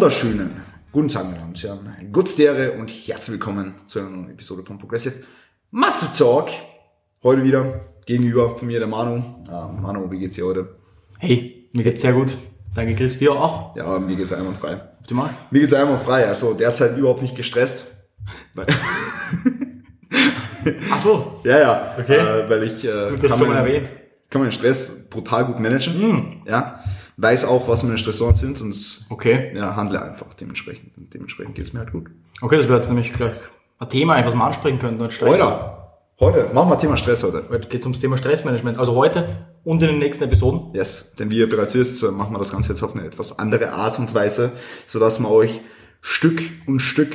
wunderschönen guten Tag, meine Damen und Herren. Gutsdere und herzlich willkommen zu einer neuen Episode von Progressive Muscle Talk. Heute wieder gegenüber von mir der Manu. Ah, Manu, wie geht's dir heute? Hey, mir geht's sehr gut. Danke, Chris, dir auch. Ja, mir geht's einwandfrei. Optimal. Mir geht's einwandfrei, also derzeit überhaupt nicht gestresst. Ach so. ja, ja, Okay. äh, weil ich äh, Gut, dass kann, du mal erwähnst. kann meinen Stress brutal gut managen. Hm. Ja, weiß auch, was meine Stressoren sind und Okay. ja, handle einfach dementsprechend. Und dementsprechend geht's mir halt gut. Okay, das wäre jetzt nämlich gleich ein Thema, einfach was wir ansprechen könnten. Heute, heute, machen wir Thema Stress heute. Heute geht ums Thema Stressmanagement. Also heute und in den nächsten Episoden. Yes, denn wie ihr bereits wisst, machen wir das Ganze jetzt auf eine etwas andere Art und Weise, sodass wir euch Stück und Stück,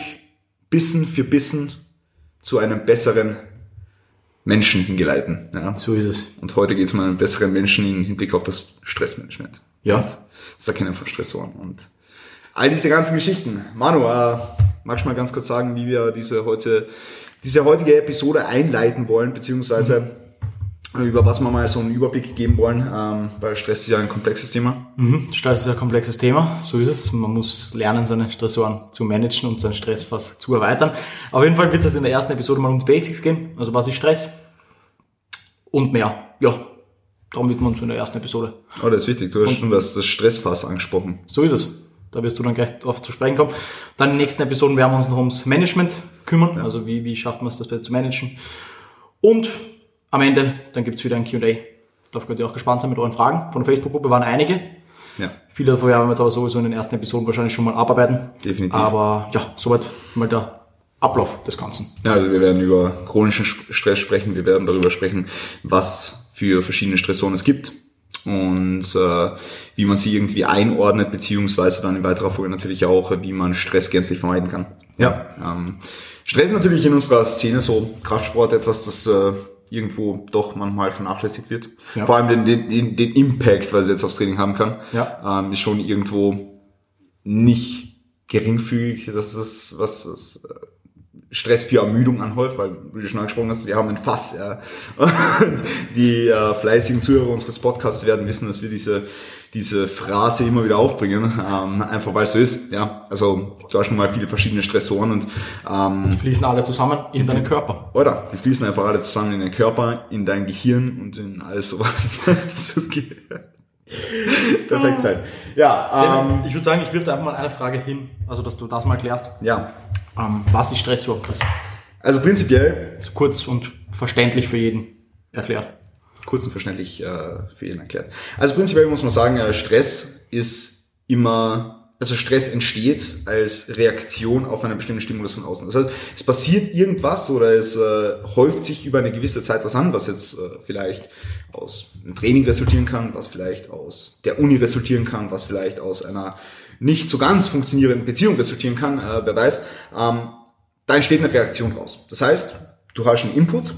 Bissen für Bissen zu einem besseren Menschen hingeleiten. Ja. So ist es. Und heute geht es mal um einen besseren Menschen im Hinblick auf das Stressmanagement. Ja. Und das Erkennen von Stressoren und all diese ganzen Geschichten. Manu, äh, magst du mal ganz kurz sagen, wie wir diese heute, diese heutige Episode einleiten wollen, beziehungsweise über was wir mal so einen Überblick geben wollen, ähm, weil Stress ist ja ein komplexes Thema. Mhm. Stress ist ein komplexes Thema. So ist es. Man muss lernen, seine Stressoren zu managen und seinen Stress fast zu erweitern. Auf jeden Fall wird es jetzt in der ersten Episode mal um die Basics gehen. Also was ist Stress? Und mehr. Ja. Darum widmen wir uns in der ersten Episode. Oh, das ist wichtig. Du hast schon das, das Stressfass angesprochen. So ist es. Da wirst du dann gleich drauf zu sprechen kommen. Dann in den nächsten Episoden werden wir uns noch ums Management kümmern. Also wie, wie schafft man es, das besser zu managen. Und am Ende, dann gibt's wieder ein Q&A. Darauf könnt ihr auch gespannt sein mit euren Fragen. Von der Facebook-Gruppe waren einige. Ja, Viele davon werden wir jetzt aber sowieso in den ersten Episoden wahrscheinlich schon mal abarbeiten. Definitiv. Aber ja, soweit mal der Ablauf des Ganzen. Ja, also wir werden über chronischen Stress sprechen, wir werden darüber sprechen, was für verschiedene Stressoren es gibt und äh, wie man sie irgendwie einordnet, beziehungsweise dann in weiterer Folge natürlich auch, wie man Stress gänzlich vermeiden kann. Ja. Ähm, Stress ist natürlich in unserer Szene so Kraftsport etwas, das äh, irgendwo doch manchmal vernachlässigt wird. Ja. Vor allem den, den, den, den Impact, was es jetzt aufs Training haben kann, Ja. ähm, ist schon irgendwo nicht geringfügig. Das ist was, was äh, Stress für Ermüdung anhäuft, weil wie du schon angesprochen hast, wir haben ein Fass. Ja. Und die äh, fleißigen Zuhörer unseres Podcasts werden wissen, dass wir diese diese Phrase immer wieder aufbringen, ähm, einfach weil es so ist. Ja, also du hast schon mal viele verschiedene Stressoren und ähm, Fließen alle zusammen in deinen Körper. oder die fließen einfach alle zusammen in den Körper, in dein Gehirn und in alles so, was dazu gehört. Perfekt sein. Ja, ähm, ich würde sagen, ich wirf da einfach mal eine Frage hin, also dass du das mal klärst. ja. Ähm, was ist Stress überhaupt, Chris? Also prinzipiell So kurz und verständlich für jeden erklärt. kurz und verständlich äh, für jeden erklärt. Also prinzipiell muss man sagen, äh, Stress ist immer, also Stress entsteht als Reaktion auf einen bestimmten Stimulus von außen. Das heißt, es passiert irgendwas oder es äh, häuft sich über eine gewisse Zeit was an, was jetzt äh, vielleicht aus einem Training resultieren kann, was vielleicht aus der Uni resultieren kann, was vielleicht aus einer nicht so ganz funktionierenden Beziehung resultieren kann, äh, wer weiß. Ähm, da entsteht eine Reaktion raus. Das heißt, du hast einen Input,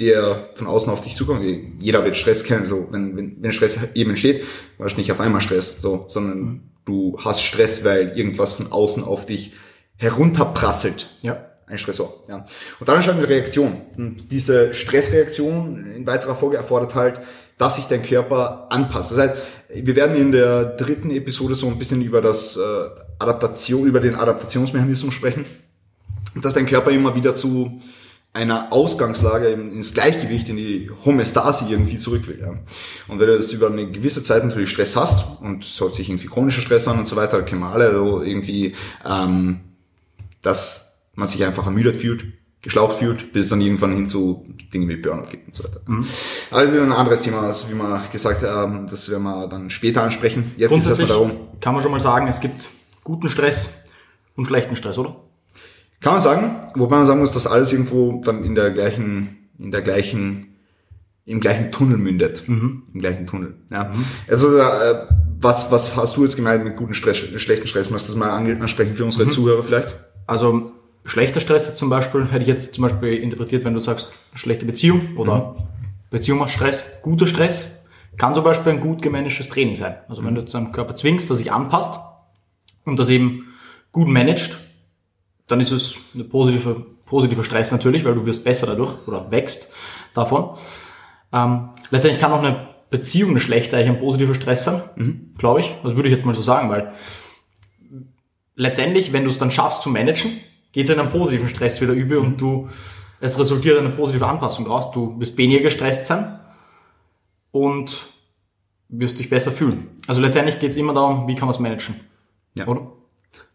der von außen auf dich zukommt. Jeder wird Stress kennen. So, wenn, wenn, wenn Stress eben entsteht, hast du nicht auf einmal Stress, so, sondern du hast Stress, weil irgendwas von außen auf dich herunterprasselt. Ja. Ein Stressor, ja. Und dann entsteht eine Reaktion. Und diese Stressreaktion in weiterer Folge erfordert halt, dass sich dein Körper anpasst. Das heißt, wir werden in der dritten Episode so ein bisschen über das äh, Adaptation, über den Adaptationsmechanismus sprechen dass dein Körper immer wieder zu einer Ausgangslage in- ins Gleichgewicht, in die Homöostase irgendwie zurück will. Ja. Und wenn du das über eine gewisse Zeit natürlich Stress hast und es häuft sich irgendwie chronischer Stress an und so weiter, kennen wir alle so irgendwie, ähm, dass man sich einfach ermüdet fühlt, geschlaucht fühlt, bis es dann irgendwann hin zu Dingen wie Burnout gibt und so weiter. Also ein anderes Thema, also wie wir gesagt haben, das werden wir dann später ansprechen. Jetzt geht es erstmal darum, kann man schon mal sagen, es gibt guten Stress und schlechten Stress, oder? Kann man sagen, wobei man sagen muss, dass alles irgendwo dann in der gleichen, in der gleichen, im gleichen Tunnel mündet. Im gleichen Tunnel. Ja. Also äh, was, was hast du jetzt gemeint mit guten Stress, schlechten Stress? Möchtest du das mal ansprechen für unsere Zuhörer vielleicht? Also schlechter Stress zum Beispiel hätte ich jetzt zum Beispiel interpretiert, wenn du sagst schlechte Beziehung oder Beziehung macht Stress, guter Stress kann zum Beispiel ein gut gemanagtes Training sein. Also wenn du jetzt deinem Körper zwingst, dass sich anpasst und das eben gut managt, dann ist es eine positive, positiver Stress natürlich, weil du wirst besser dadurch oder wächst davon. Ähm, letztendlich kann auch eine Beziehung eine schlechte eigentlich ein positiver Stress sein, glaube ich. Das würde ich jetzt mal so sagen, weil letztendlich, wenn du es dann schaffst zu managen, geht es in einen positiven Stress wieder über und du, es resultiert in eine positive Anpassung raus. Du wirst weniger gestresst sein und wirst dich besser fühlen. Also letztendlich geht es immer darum, wie kann man es managen. Ja. Oder?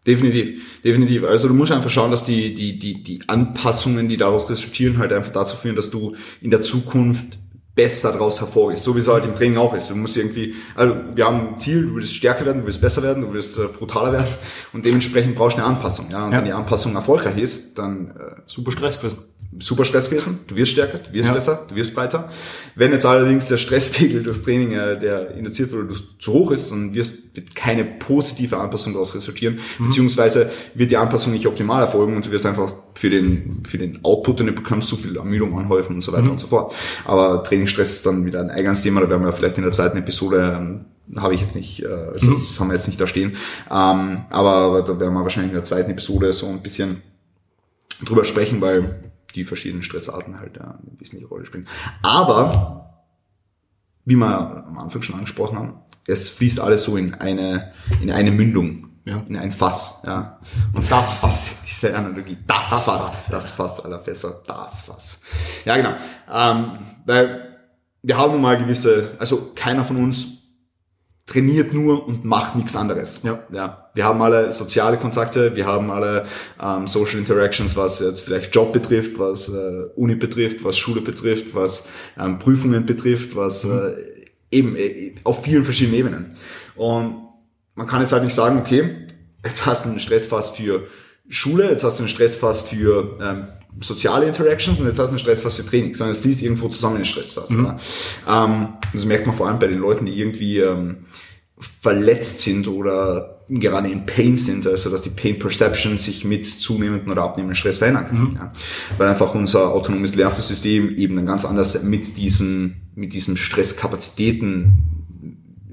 Definitiv, definitiv. Also du musst einfach schauen, dass die, die, die, die Anpassungen, die daraus resultieren, halt einfach dazu führen, dass du in der Zukunft besser daraus hervorgehst, so wie es halt im Training auch ist. Du musst irgendwie, also wir haben ein Ziel, du willst stärker werden, du willst besser werden, du willst äh, brutaler werden und dementsprechend brauchst du eine Anpassung. Ja? Und ja. wenn die Anpassung erfolgreich ist, dann äh, super Stress gewesen super Stress gewesen. Du wirst stärker, du wirst ja. besser, du wirst breiter. Wenn jetzt allerdings der Stresspegel durchs Training, äh, der induziert wurde, zu hoch ist, dann wirst, wird keine positive Anpassung daraus resultieren, mhm. beziehungsweise wird die Anpassung nicht optimal erfolgen und du wirst einfach für den, für den Output, den du bekommst, zu viel Ermüdung anhäufen und so weiter mhm. und so fort. Aber Trainingsstress ist dann wieder ein eigenes Thema, da werden wir vielleicht in der zweiten Episode ähm, habe ich jetzt nicht, äh, also mhm. das haben wir jetzt nicht da stehen. Ähm, aber, aber da werden wir wahrscheinlich in der zweiten Episode so ein bisschen drüber sprechen, weil die verschiedenen Stressarten halt ja, eine wesentliche Rolle spielen. Aber, wie wir am Anfang schon angesprochen haben, es fließt alles so in eine, in eine Mündung. Ja. In ein Fass, ja. Und das Fass. Diese Analogie. Das, das Fass. Fass das Fass aller Fässer. Das Fass. Ja, genau. Ähm, weil wir haben nun mal gewisse, also keiner von uns trainiert nur und macht nichts anderes. Ja. ja. Wir haben alle soziale Kontakte, wir haben alle ähm, Social Interactions, was jetzt vielleicht Job betrifft, was äh, Uni betrifft, was Schule betrifft, was ähm, Prüfungen betrifft, was mhm. äh, eben äh, auf vielen verschiedenen Ebenen. Und man kann jetzt halt nicht sagen, okay, jetzt hast du einen Stressfass für Schule, jetzt hast du einen Stressfass für ähm, soziale Interactions und jetzt hast du einen Stressfass für Training, sondern es fließt irgendwo zusammen in den Stressfass. Mhm. Ähm, das merkt man vor allem bei den Leuten, die irgendwie ähm, verletzt sind oder gerade in Pain sind, also dass die Pain Perception sich mit zunehmenden oder abnehmenden Stress verändern kann. Mhm. Ja. Weil einfach unser autonomes Nervensystem eben dann ganz anders mit diesen, mit diesem Stresskapazitäten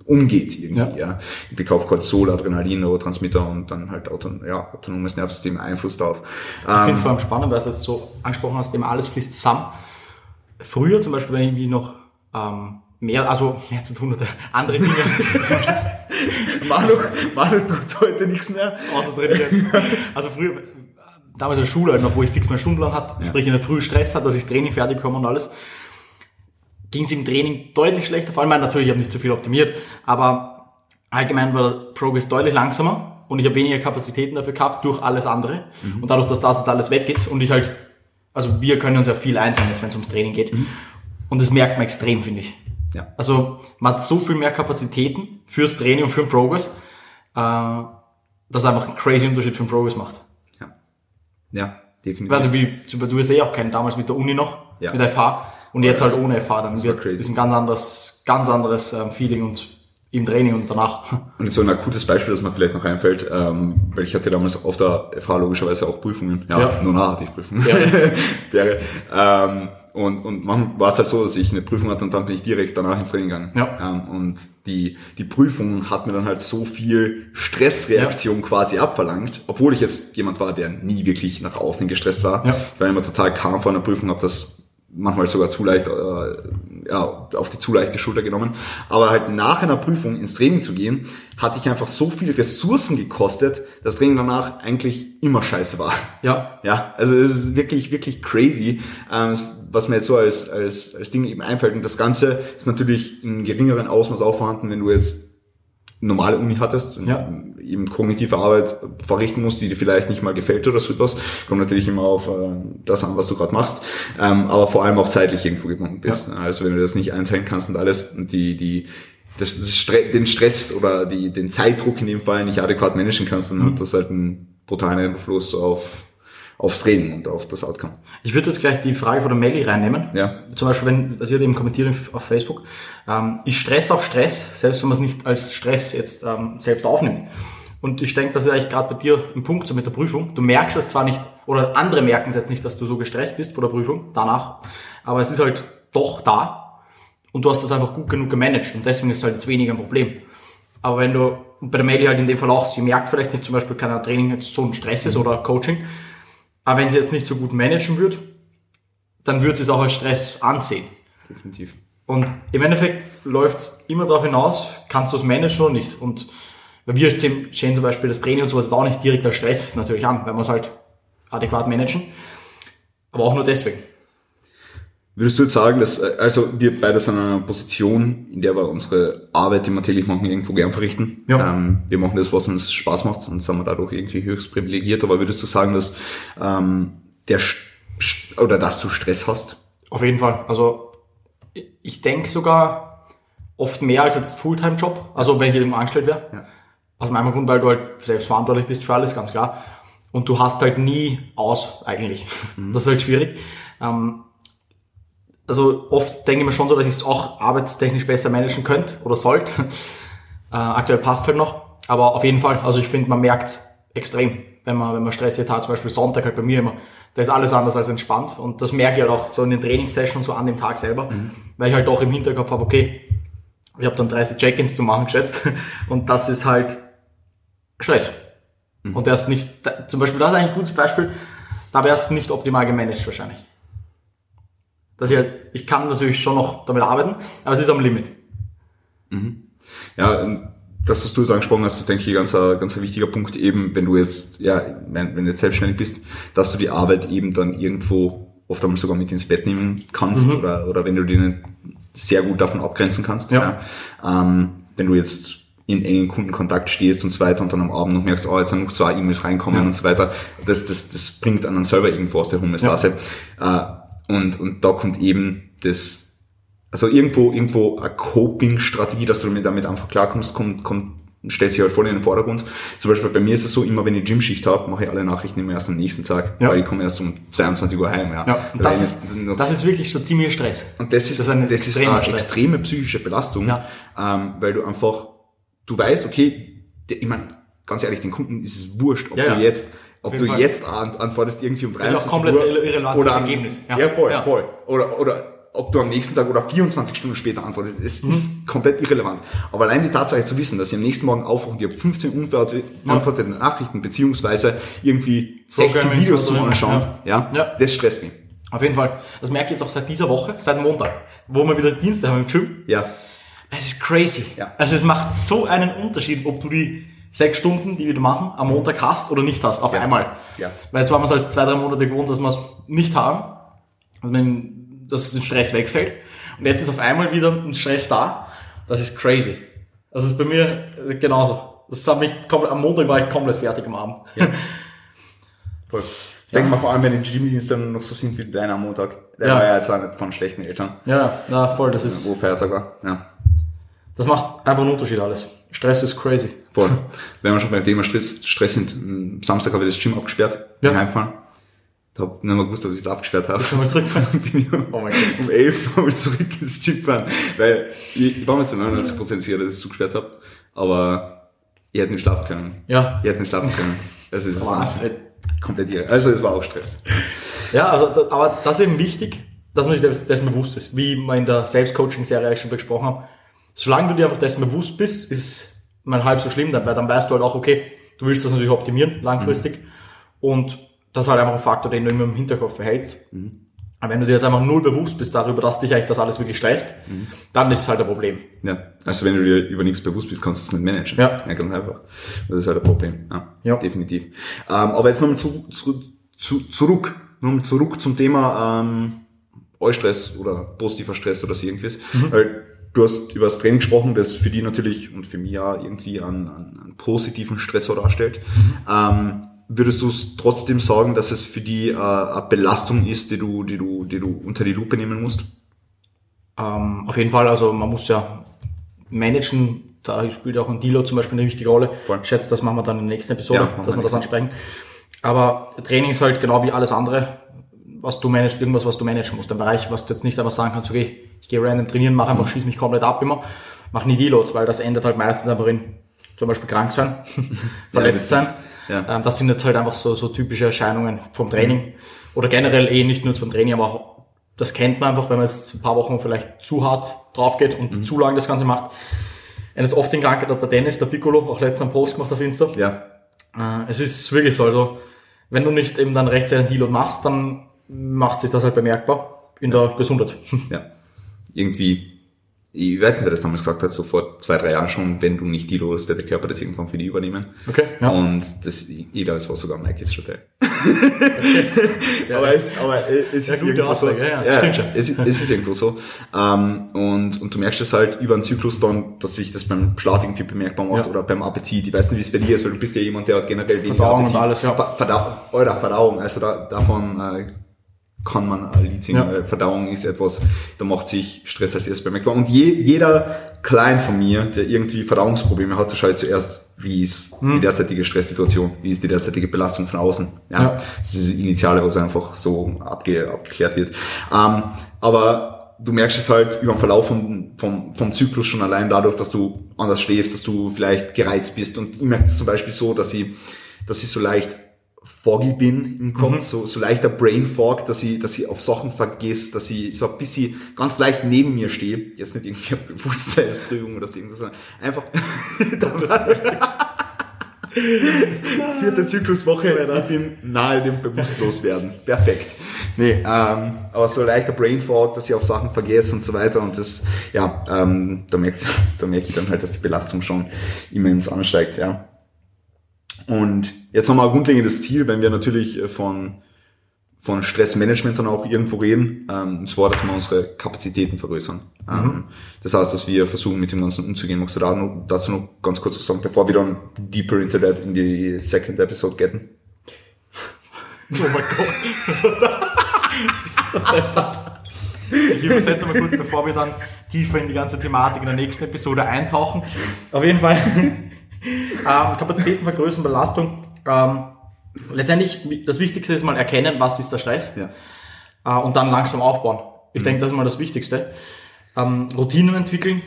umgeht irgendwie, ja. ja. Im Blick auf Cortisol, Adrenalin, Neurotransmitter und dann halt auto, ja, autonomes Nervensystem Einfluss darauf. Ich ähm, finde es vor allem spannend, weil du es so angesprochen hast, immer alles fließt zusammen. Früher zum Beispiel, wenn ich irgendwie noch ähm, mehr, also mehr zu tun hatte, andere Dinge. Manu, Manu tut heute nichts mehr. Außer trainieren. Also früher, damals in der Schule, also wo ich fix meinen Stundenplan hatte, ja. sprich in der Früh Stress hat, dass ich das Training fertig bekomme und alles ging es im Training deutlich schlechter. Vor allem, natürlich, ich habe nicht so viel optimiert, aber allgemein war der Progress deutlich langsamer und ich habe weniger Kapazitäten dafür gehabt durch alles andere. Mhm. Und dadurch, dass das jetzt alles weg ist und ich halt, also wir können uns ja viel einzeln jetzt, wenn es ums Training geht. Mhm. Und das merkt man extrem, finde ich. Ja. Also man hat so viel mehr Kapazitäten fürs Training und für den Progress, äh, dass einfach einen crazy Unterschied für den Progress macht. Ja. Ja, definitiv. Also wie, du hast eh auch keinen damals mit der Uni noch, ja. mit FH. Und jetzt halt ohne FH, dann wird das ein ganz anderes, ganz anderes ähm, Feeling und im Training und danach. Und so ein akutes Beispiel, das mir vielleicht noch einfällt, ähm, weil ich hatte damals auf der FH logischerweise auch Prüfungen. Ja, ja. nur nach hatte ich Prüfungen. Ja. Wäre. ähm, und, und manchmal war es halt so, dass ich eine Prüfung hatte und dann bin ich direkt danach ins Training gegangen. Ja. Ähm, und die, die Prüfung hat mir dann halt so viel Stressreaktion ja. quasi abverlangt, obwohl ich jetzt jemand war, der nie wirklich nach außen gestresst war. Ja. Ich war immer total calm vor einer Prüfung, habe das manchmal sogar zu leicht, äh, ja, auf die zu leichte Schulter genommen. Aber halt nach einer Prüfung ins Training zu gehen, hatte ich einfach so viele Ressourcen gekostet, dass Training danach eigentlich immer scheiße war. Ja. Ja, also es ist wirklich, wirklich crazy, ähm, was mir jetzt so als, als, als Ding eben einfällt. Und das Ganze ist natürlich in geringeren Ausmaß auch vorhanden, wenn du jetzt normale Uni hattest ja. eben kognitive Arbeit verrichten musst, die dir vielleicht nicht mal gefällt oder so etwas. Kommt natürlich immer auf äh, das an, was du gerade machst, ähm, aber vor allem auch zeitlich irgendwo gebunden bist. Ja. Also wenn du das nicht einteilen kannst und alles, die, die, das, den Stress oder die, den Zeitdruck in dem Fall nicht adäquat managen kannst, dann mhm. hat das halt einen brutalen Einfluss auf aufs Training und auf das Outcome. Ich würde jetzt gleich die Frage von der Melli reinnehmen. Ja. Zum Beispiel, wenn, das wird eben kommentiert auf Facebook, ähm, ist Stress auch Stress, selbst wenn man es nicht als Stress jetzt ähm, selbst aufnimmt. Und ich denke, das ist eigentlich gerade bei dir ein Punkt so mit der Prüfung. Du merkst es zwar nicht, oder andere merken es jetzt nicht, dass du so gestresst bist vor der Prüfung, danach, aber es ist halt doch da und du hast das einfach gut genug gemanagt und deswegen ist es halt jetzt weniger ein Problem. Aber wenn du, bei der Melli halt in dem Fall auch, sie merkt vielleicht nicht zum Beispiel, kein Training jetzt so ein Stress ist oder Coaching, aber wenn sie jetzt nicht so gut managen wird, dann wird sie es auch als Stress ansehen. Definitiv. Und im Endeffekt läuft es immer darauf hinaus, kannst du es managen oder nicht. Und Weil wir sehen zum Beispiel das Training und sowas auch nicht direkt als Stress natürlich an, wenn wir es halt adäquat managen. Aber auch nur deswegen. Würdest du jetzt sagen, dass, äh, also wir beide sind in einer Position, in der wir unsere Arbeit, die wir täglich machen, irgendwo gern verrichten. Ja. Ähm, wir machen das, was uns Spaß macht und sind wir dadurch irgendwie höchst privilegiert. Aber würdest du sagen, dass ähm, der oder dass du Stress hast? Auf jeden Fall. Also ich denke sogar oft mehr als jetzt Fulltime-Job. Also wenn ich irgendwo angestellt wäre. Ja. Aus meinem Grund, weil du halt selbst verantwortlich bist für alles, ganz klar. Und du hast halt nie aus, eigentlich. Das ist halt schwierig. Ähm, also oft denke ich mir schon so, dass ich es auch arbeitstechnisch besser managen könnte oder sollte. Äh, aktuell passt halt noch. Aber auf jeden Fall, also ich finde, man merkt es extrem, wenn man, wenn man stressig hat, zum Beispiel Sonntag halt bei mir immer. Da ist alles anders als entspannt. Und das merke ich halt auch so in den Trainingssessions, so an dem Tag selber, weil ich halt auch im Hinterkopf habe, okay, ich habe dann 30 Check-ins zu machen geschätzt. Und das ist halt Stress. Und der ist nicht, zum Beispiel, das ist eigentlich ein gutes Beispiel, da wäre es nicht optimal gemanagt wahrscheinlich. Dass ich halt, ich kann natürlich schon noch damit arbeiten, aber es ist am Limit. Ja, ähm, das, was du jetzt angesprochen hast, ist, denke ich, ein ganz, ganz wichtiger Punkt eben, wenn du jetzt, ja, wenn, du jetzt selbstständig bist, dass du die Arbeit eben dann irgendwo oft einmal sogar mit ins Bett nehmen kannst oder, oder wenn du die nicht sehr gut davon abgrenzen kannst. Ja. Ähm, wenn du jetzt in engen Kundenkontakt stehst und so weiter und dann am Abend noch merkst, oh, jetzt sind noch zwei E-Mails reinkommen Ja. und so weiter, das, das, das bringt einen selber irgendwo aus der Homöostase. Äh, und, und da kommt eben das, also irgendwo, irgendwo eine Coping-Strategie, dass du damit, damit einfach klarkommst, kommt, kommt, stellt sich halt voll in den Vordergrund. Zum Beispiel bei mir ist es so, immer wenn ich Gymschicht habe, mache ich alle Nachrichten immer erst am nächsten Tag, Ja. weil ich komme erst um 22 Uhr heim. Ja, Ja, und Weil das ist, noch- das ist wirklich schon ziemlich Stress. und das ist, Das ist ein das ist eine Stress. extreme psychische Belastung, Ja. ähm, weil du einfach, du weißt, okay, ich meine, ganz ehrlich, den Kunden ist es wurscht, ob ja. du jetzt, ob du Fall. jetzt an, antwortest irgendwie um ist 23 auch komplett Uhr irre- irrelevant oder am- Ergebnis. Ja, Ja. voll, Ja. voll. Oder, oder ob du am nächsten Tag oder 24 Stunden später antwortest, es Mhm. ist komplett irrelevant. Aber allein die Tatsache zu wissen, dass ich am nächsten Morgen aufwache und ich habe 15 unbeantwortete Nachrichten, beziehungsweise irgendwie 16 Programming Videos zum so, Anschauen, ja. Ja. das stresst mich. Auf jeden Fall. Das merke ich jetzt auch seit dieser Woche, seit Montag, wo wir wieder Dienstag haben im Gym. Ja, Es ist crazy. Ja. Also es macht so einen Unterschied, ob du die sechs Stunden, die wir machen, am Montag hast oder nicht hast, auf Ja. einmal. Ja. Weil jetzt waren wir es halt zwei, drei Monate gewohnt, dass wir es nicht haben. Dass der Stress wegfällt. Und jetzt ist auf einmal wieder ein Stress da. Das ist crazy. Das ist bei mir äh, genauso. Das hat mich komplett, am Montag war ich komplett fertig am Abend. Voll. Ich denke mal vor allem, wenn die Gymdienste dann noch so sind wie deiner am Montag. Der Ja. war ja jetzt auch nicht von schlechten Eltern, Ja, na voll, das ist, wo Feiertag war. Ja, das macht einfach einen Unterschied alles. Stress ist crazy. voll. Wenn wir schon beim Thema Stress, Stress sind, am Samstag habe ich das Gym abgesperrt, Ja. ja. heimfahren. Da habe nicht mehr gewusst, ob ich es abgesperrt habe. Schon mal zurück. bin ich Oh mein Gott. um 11 Uhr zurück ins Gym gefahren. Weil ich, ich war mir zu 99% sicher, dass ich es zugesperrt habe. Aber ich hätte nicht schlafen können. Ja. Ich hätte nicht schlafen können. Also es war komplett irre. Also es war auch Stress. Ja, also, aber das ist eben wichtig, dass man sich dessen bewusst ist. Wie wir in der Selbstcoaching-Serie schon besprochen haben. Solange du dir einfach dessen bewusst bist, ist man halb so schlimm, dann, weil dann weißt du halt auch, okay, du willst das natürlich optimieren, langfristig. Und das ist halt einfach ein Faktor, den du immer im Hinterkopf behältst. Aber wenn du dir jetzt einfach null bewusst bist darüber, dass dich eigentlich das alles wirklich stresst, dann ist es halt ein Problem. Ja, also wenn du dir über nichts bewusst bist, kannst du es nicht managen. Ja. ja ganz einfach. Das ist halt ein Problem. Ja, Ja. definitiv. Ähm, aber jetzt nochmal zu, zu, zu, zurück, nochmal zurück zum Thema ähm, Eustress oder positiver Stress oder so irgendwas. Weil du hast über das Training gesprochen, das für die natürlich und für mich ja irgendwie einen, einen, einen positiven Stressor darstellt. Ähm, würdest du es trotzdem sagen, dass es für die äh, eine Belastung ist, die du, die du, die du unter die Lupe nehmen musst? Ähm, auf jeden Fall, also man muss ja managen, da spielt auch ein Dealer zum Beispiel eine wichtige Rolle. Voll. Ich schätze, das machen wir dann in der nächsten Episode, Ja, dass wir das ansprechen. Aber Training ist halt genau wie alles andere, was du managst, irgendwas, was du managen musst. Ein Bereich, was du jetzt nicht einfach sagen kannst, okay, ich gehe random trainieren, mache einfach, schieße mich komplett ab immer, mach nie Deloads, weil das endet halt meistens einfach in zum Beispiel krank sein, verletzt das sein. ist- ja. Ähm, das sind jetzt halt einfach so, so typische Erscheinungen vom Training. Oder generell eh nicht nur beim Training, aber auch, das kennt man einfach, wenn man jetzt ein paar Wochen vielleicht zu hart drauf geht und zu lange das Ganze macht. Und jetzt oft in Krankheit hat der Dennis, der Piccolo, auch letztens einen Post gemacht auf Insta. Ja, Äh, es ist wirklich so, also wenn du nicht eben dann rechtzeitig einen Deload machst, dann macht sich das halt bemerkbar in der Gesundheit. ja. Irgendwie ich weiß nicht, wer das damals gesagt hat, so vor zwei, drei Jahren schon, wenn du nicht die los, wird der Körper das irgendwann für die übernehmen. Okay, ja. Und das, ich glaube, es war sogar Mike's Hotel. Okay. aber, es, aber es ist irgendwo Aussage, so. Ja, ja, stimmt schon. Es, es ist irgendwo so. Ähm, und, und du merkst es halt über einen Zyklus dann, dass sich das beim Schlaf irgendwie bemerkbar macht ja. oder beim Appetit. Ich weiß nicht, wie es bei dir ist, weil du bist ja jemand, der hat generell weniger Verdauung Appetit. und alles, ja. Verdau Verdauung, also da, davon äh, kann man ein Lied singen. Ja. Verdauung ist etwas, da macht sich Stress als erstes bemerkbar. Und je, jeder Klein von mir, der irgendwie Verdauungsprobleme hat, der schaut zuerst, wie ist hm. die derzeitige Stresssituation, wie ist die derzeitige Belastung von außen. Ja, ja. Das ist das Initiale, was einfach so abge, abgeklärt wird. Ähm, aber du merkst es halt über den Verlauf vom, vom, vom Zyklus schon allein dadurch, dass du anders schläfst, dass du vielleicht gereizt bist. Und ich merke es zum Beispiel so, dass ich, dass ich so leicht foggy bin im Kopf, mhm. so, so leichter Brain Fog, dass ich, dass ich auf Sachen vergesse, dass ich so ein bisschen ganz leicht neben mir stehe. Jetzt nicht irgendwie eine Bewusstseinstrübung oder so, sondern einfach Vierte Zykluswoche, ich bin nahe dem Bewusstloswerden. Perfekt. Nee, ähm, aber so leichter Brain Fog, dass ich auf Sachen vergesse und so weiter und das, ja, ähm, da merke da merk ich dann halt, dass die Belastung schon immens ansteigt, ja. Und jetzt ein grundlegendes Ziel, wenn wir natürlich äh, von, von Stressmanagement dann auch irgendwo reden, ähm, und zwar, dass wir unsere Kapazitäten vergrößern. Ähm, mhm. das heißt, dass wir versuchen, mit dem Ganzen umzugehen. Magst du da noch, dazu noch ganz kurz was sagen, bevor wir dann deeper into that in die second episode getten? Oh mein Gott? Das ist Ich übersetze mal kurz, bevor wir dann tiefer in die ganze Thematik in der nächsten Episode eintauchen. Auf jeden Fall ähm, Kapazitäten vergrößern, Belastung. Ähm, letztendlich, das Wichtigste ist mal erkennen, was ist der Stress. Ja. Äh, und dann langsam aufbauen. Ich mhm. denke, das ist mal das Wichtigste. Ähm, Routinen entwickeln,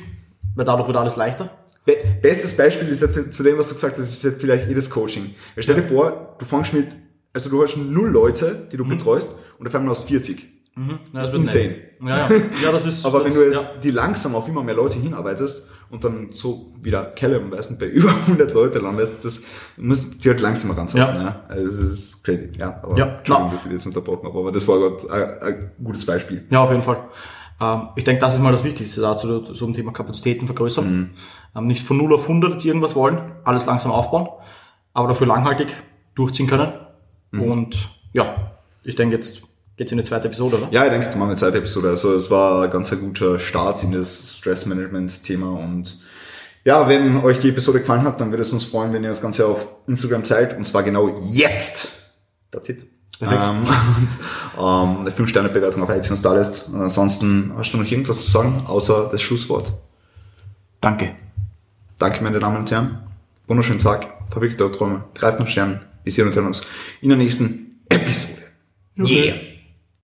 weil dadurch wird alles leichter. Be bestes Beispiel ist ja zu dem, was du gesagt hast, ist vielleicht jedes Coaching. Stell dir vor, du fängst mit, also du hast null Leute, die du mhm. betreust, und auf einmal aus 40. Mhm. Ja, Insane. Ja, ja. ja, das ist. Aber das, wenn du jetzt ja. die langsam auf immer mehr Leute hinarbeitest und dann so wieder Callum, weißt du, bei über 100 Leute landest, das muss die halt langsamer ransetzen. Ja. ja. Also das ist crazy. Ja, aber ja, Entschuldigung, dass ich jetzt unterbrochen habe, aber das war gerade ein, ein gutes Beispiel. Ja, auf jeden Fall. Ähm, ich denke, das ist mal das Wichtigste dazu, so ein Thema Kapazitäten vergrößern. Mhm. Ähm, nicht von 0 auf 100 jetzt irgendwas wollen, alles langsam aufbauen, aber dafür langhaltig durchziehen können. Mhm. Und ja, ich denke jetzt geht's in die zweite Episode, oder? Ja, ich denke, jetzt machen wir eine zweite Episode. Also es war ein ganz ein guter Start in das Stressmanagement-Thema und ja, wenn euch die Episode gefallen hat, dann würde es uns freuen, wenn ihr das Ganze auf Instagram teilt und zwar genau jetzt. That's it. Perfekt. Ähm, und, ähm, eine 5-Sterne-Bewertung auf iTunes da lässt. Und ansonsten hast du noch irgendwas zu sagen, außer das Schlusswort? Danke. Danke, meine Damen und Herren. Wunderschönen Tag. Fabrik der Träume. Greift nach Sternen. Wir sehen uns in der nächsten Episode. Okay. Yeah.